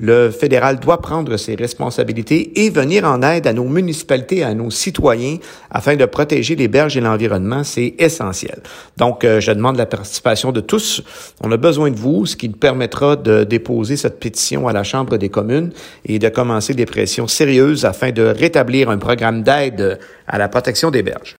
le fédéral doit prendre ses responsabilités et venir en aide à nos municipalités, à nos citoyens, afin de protéger les berges et l'environnement. C'est essentiel. Donc, euh, je demande la participation de tous. On a besoin de vous, ce qui nous permettra de déposer cette pétition à la Chambre des communes et de commencer des pressions sérieuses afin de rétablir un programme d'aide à la protection des berges.